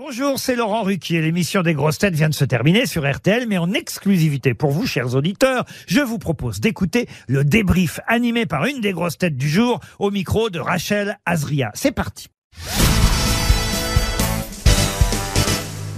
Bonjour, c'est Laurent Ruquier. L'émission des grosses têtes vient de se terminer sur RTL, mais en exclusivité pour vous, chers auditeurs, je vous propose d'écouter le débrief animé par une des grosses têtes du jour au micro de Rachel Azria. C'est parti.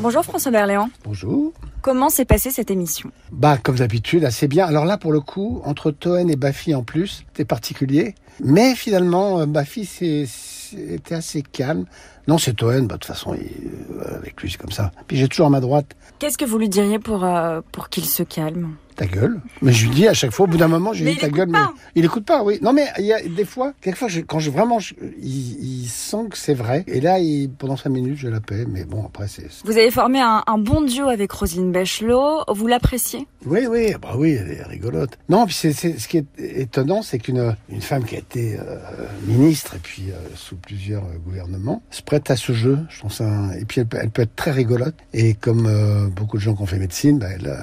Bonjour François Berléand. Bonjour. Comment s'est passée cette émission? Bah, comme d'habitude, assez bien. Alors là, pour le coup, entre Toen et Baffy en plus, c'était particulier. Mais finalement, euh, Baffy c'était assez calme. Non, c'est Toen, bah, de toute façon, il- euh, avec lui, c'est comme ça. Puis j'ai toujours à ma droite Qu'est-ce que vous lui diriez pour, euh, pour qu'il se calme? Ta gueule. Mais je lui dis à chaque fois, au bout d'un moment, j'ai dit ta gueule. pas. Mais il écoute pas, oui. Non, mais il y a des fois, quelquefois, je- quand je vraiment, je- il, il sent que c'est vrai. Et là, il- pendant cinq minutes, je la paie. Mais bon, après, c'est. Vous avez formé un, un bon duo avec Roselyne Bachelot. Vous l'appréciez? Oui, oui, bah oui, elle est rigolote. Non, puis c'est, ce qui est étonnant, c'est qu'une une femme qui a été euh, ministre et puis euh, sous plusieurs gouvernements se prête à ce jeu. Je trouve ça. Et puis elle, peut- elle peut être très rigolote. Et comme euh, beaucoup de gens qui ont fait médecine, bah, elle, a,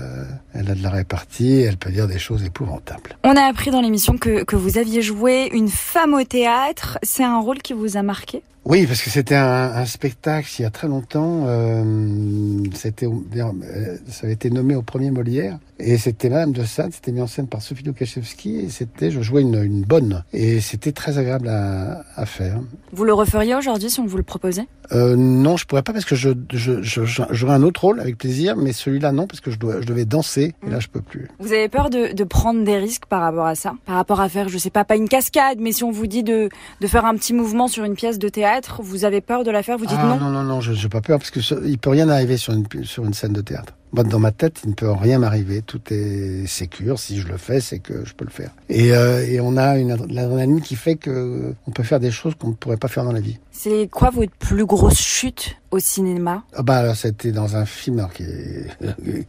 elle a de la répartie. Elle peut dire des choses épouvantables. On a appris dans l'émission que, que vous aviez joué une femme au théâtre. C'est un rôle qui vous a marqué? Oui, parce que c'était un, un spectacle il y a très longtemps. Euh, c'était, euh, ça avait été nommé au premier Molière. Et c'était Madame de Sade, c'était mis en scène par Sophie Lukaszewski. Et c'était, je jouais une, une bonne. Et c'était très agréable à, à faire. Vous le referiez aujourd'hui si on vous le proposait Euh, non, je pourrais pas parce que je, je, je, je- j'aurais un autre rôle avec plaisir. Mais celui-là, non, parce que je, dois, je devais danser. Et là, je peux plus. Vous avez peur de, de prendre des risques par rapport à ça? Par rapport à faire, je sais pas, pas une cascade, mais si on vous dit de, de faire un petit mouvement sur une pièce de théâtre, vous avez peur de la faire? Vous dites ah, non? non, non, non, je n'ai pas peur parce que ce- il peut rien arriver sur une, sur une scène de théâtre. Dans ma tête, il ne peut rien m'arriver. Tout est sécure. Si je le fais, c'est que je peux le faire. Et, euh, et on a une ad- l'adrénaline qui fait que on peut faire des choses qu'on ne pourrait pas faire dans la vie. C'est quoi votre plus grosse chute au cinéma? Ah bah alors, c'était dans un film alors, qui est,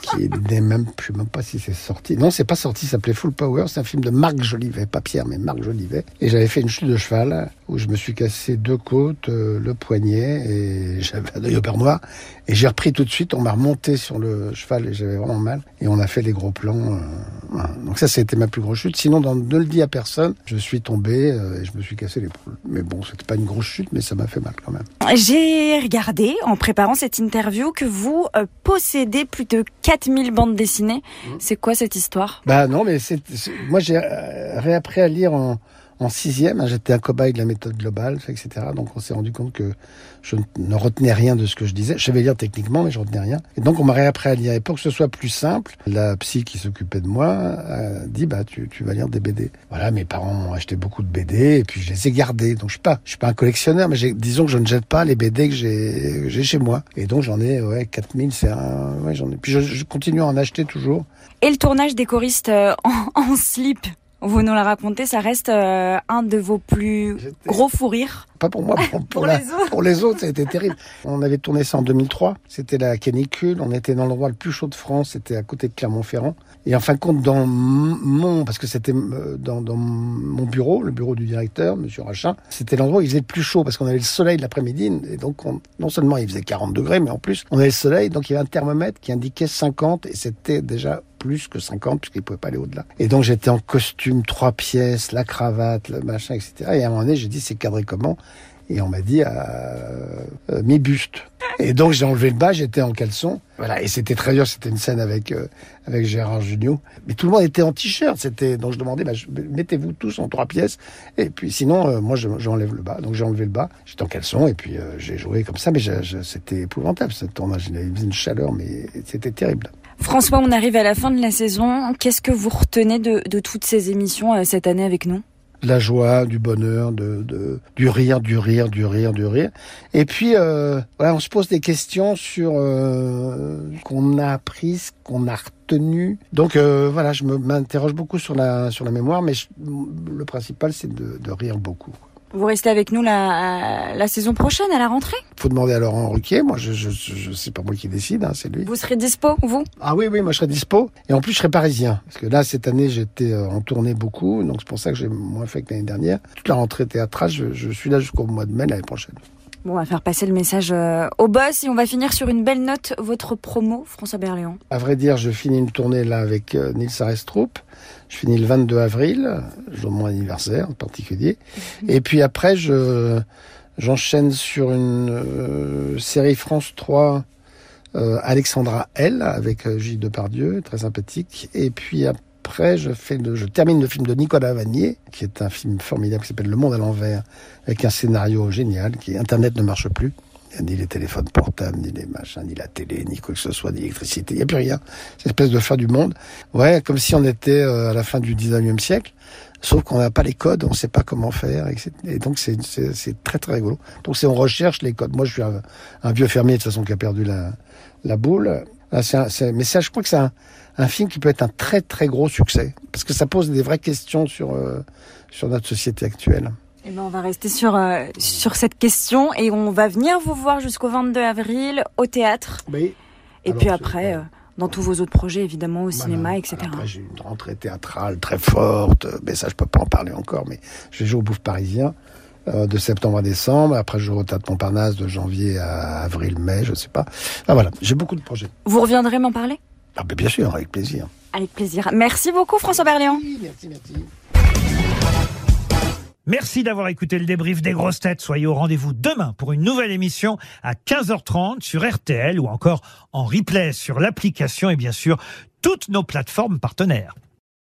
qui n'est même, je sais même pas si c'est sorti. Non, c'est pas sorti. Ça s'appelait Full Power. C'est un film de Marc Jolivet, pas Pierre, mais Marc Jolivet. Et j'avais fait une chute de cheval où je me suis cassé deux côtes, euh, le poignet et j'avais un œil au beurre noir. Et j'ai repris tout de suite. On m'a remonté sur le cheval et j'avais vraiment mal. Et on a fait les gros plans. euh. Donc ça, c'était ma plus grosse chute. Sinon, dans Ne le dis à personne, je suis tombé euh, et je me suis cassé l'épaule. Mais bon, c'était pas une grosse chute, mais ça m'a fait mal quand même. J'ai regardé en préparant cette interview que vous euh, possédez plus de 4000 bandes dessinées. C'est quoi cette histoire? Bah non, mais c'est, c'est- moi j'ai euh, réappris à lire en, en sixième. hein. J'étais un cobaye de la méthode globale, etc. Donc on s'est rendu compte que je ne retenais rien de ce que je disais. Je savais lire techniquement, mais je retenais rien. Et donc on m'a réappris à lire. Et pour que ce soit plus simple, la psy qui s'occupait de moi a dit bah tu, tu vas lire des BD. Voilà, mes parents ont acheté beaucoup de BD et puis je les ai gardés. Donc je suis pas, suis pas un collectionneur, mais disons que je ne jette pas les BD que j'ai, chez moi. Et donc j'en ai ouais 4000, c'est un, j'en ai. Puis je, continue à en acheter toujours. Et le tournage des choristes euh, en slip? Vous nous la racontez, ça reste euh, un de vos plus gros fous rires. Pas pour moi, pour, pour Pour la- les autres. pour les autres, ça a été terrible. On avait tourné ça en 2003. C'était la canicule. On était dans l'endroit le plus chaud de France. C'était à côté de Clermont-Ferrand. Et en fin de compte, dans mon, parce que c'était euh, dans, dans mon bureau, le bureau du directeur, Monsieur Rachin, c'était l'endroit où il faisait le plus chaud parce qu'on avait le soleil l'après-midi. Et donc, on- non seulement il faisait 40 degrés, mais en plus, on avait le soleil. Donc, il y avait un thermomètre qui indiquait 50 et c'était déjà plus que 50 puisqu'il pouvait pas aller au-delà. Et donc, j'étais en costume, trois pièces, la cravate, le machin, etc. Et à un moment donné, j'ai dit, c'est cadré comment? Et on m'a dit euh, euh, mi-buste. Et donc j'ai enlevé le bas, j'étais en caleçon. Voilà, et c'était très dur, c'était une scène avec euh, avec Gérard Jugnot. Mais tout le monde était en t-shirt, c'était donc je demandais bah, mettez-vous tous en trois pièces et puis sinon moi je- j'enlève le bas. Donc j'ai enlevé le bas, j'étais en caleçon et puis j'ai joué comme ça mais c'était épouvantable ce tournage, il avait une chaleur mais c'était terrible. François, on arrive à la fin de la saison. Qu'est-ce que vous retenez de, toutes ces émissions euh, cette année avec nous? La joie, du bonheur, du rire, du rire, du rire, du rire. Et puis euh, on se pose des questions sur euh, qu'on a appris, ce qu'on a retenu. Donc euh, voilà, je m'interroge beaucoup sur la mémoire, mais le principal c'est de rire beaucoup. Vous restez avec nous la, la saison prochaine, à la rentrée Faut demander à Laurent Ruquier. Moi, je je, je, je- c'est pas moi qui décide, hein, c'est lui. Vous serez dispo, vous Ah oui, oui, moi je serai dispo. Et en plus, je serai parisien. Parce que là, cette année, j'étais euh, en tournée beaucoup. Donc c'est pour ça que j'ai moins fait que l'année dernière. Toute la rentrée théâtrale, je, je suis là jusqu'au mois de mai l'année prochaine. Bon, on va faire passer le message euh, au boss et on va finir sur une belle note. Votre promo, François Berléand. À vrai dire, je finis une tournée là avec euh, Nils Arestrup. Je finis le 22 avril, jour de mon anniversaire en particulier. Et puis après, je J'enchaîne sur une euh, série France 3, euh, Alexandra L, avec Gilles Depardieu, très sympathique. Et puis après, le, je termine le film de Nicolas Vanier, qui est un film formidable qui s'appelle Le Monde à l'envers, avec un scénario génial, qui Internet ne marche plus. Ni les téléphones portables, ni les machins, ni la télé, ni quoi que ce soit, ni l'électricité. Il n'y a plus rien. C'est une espèce de fin du monde. Ouais, comme si on était à la fin du 19e siècle. Sauf qu'on n'a pas les codes, on ne sait pas comment faire. Et donc c'est très très rigolo. Donc c'est on recherche les codes. Moi je suis un, vieux fermier de toute façon qui a perdu la boule. Ah, un, mais ça, je crois que c'est un, un, film qui peut être un très très gros succès parce que ça pose des vraies questions sur euh, sur notre société actuelle. Eh ben, on va rester sur euh, sur cette question et on va venir vous voir jusqu'au 22 avril au théâtre. Oui. Et puis après, dans tous vos autres projets, évidemment, au cinéma, etc. Après, j'ai une rentrée théâtrale très forte, mais ça, je peux pas en parler encore, mais je vais jouer au Bouffe Parisien euh, de septembre à décembre. Après, je Théâtre Montparnasse de janvier à avril, mai, je sais pas. Ah voilà, j'ai beaucoup de projets. Vous reviendrez m'en parler? Ah, Bien sûr, avec plaisir. Avec plaisir. Merci beaucoup, François Berléand. merci, merci. Merci d'avoir écouté le débrief des grosses têtes. Soyez au rendez-vous demain pour une nouvelle émission à 15h30 sur RTL ou encore en replay sur l'application et bien sûr toutes nos plateformes partenaires.